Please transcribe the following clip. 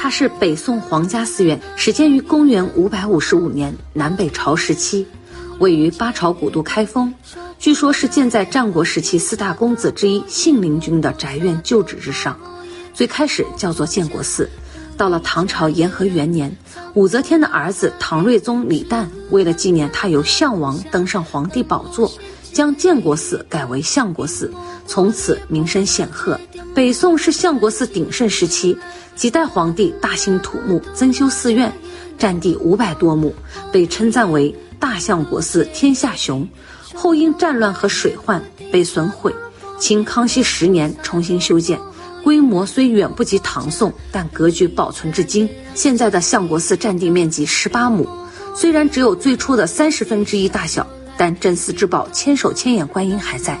它是北宋皇家寺院，始建于公元五百五十五年南北朝时期，位于八朝古都开封。据说，是建在战国时期四大公子之一信陵君的宅院旧址之上。最开始叫做建国寺，到了唐朝延和元年，武则天的儿子唐睿宗李旦为了纪念他由项王登上皇帝宝座，将建国寺改为相国寺，从此名声显赫。北宋是相国寺鼎盛时期，几代皇帝大兴土木，增修寺院，占地五百多亩，被称赞为大相国寺天下雄。后因战乱和水患被损毁，清康熙十年重新修建，规模虽远不及唐宋，但格局保存至今。现在的相国寺占地面积十八亩，虽然只有最初的三十分之一大小，但镇寺之宝千手千眼观音还在。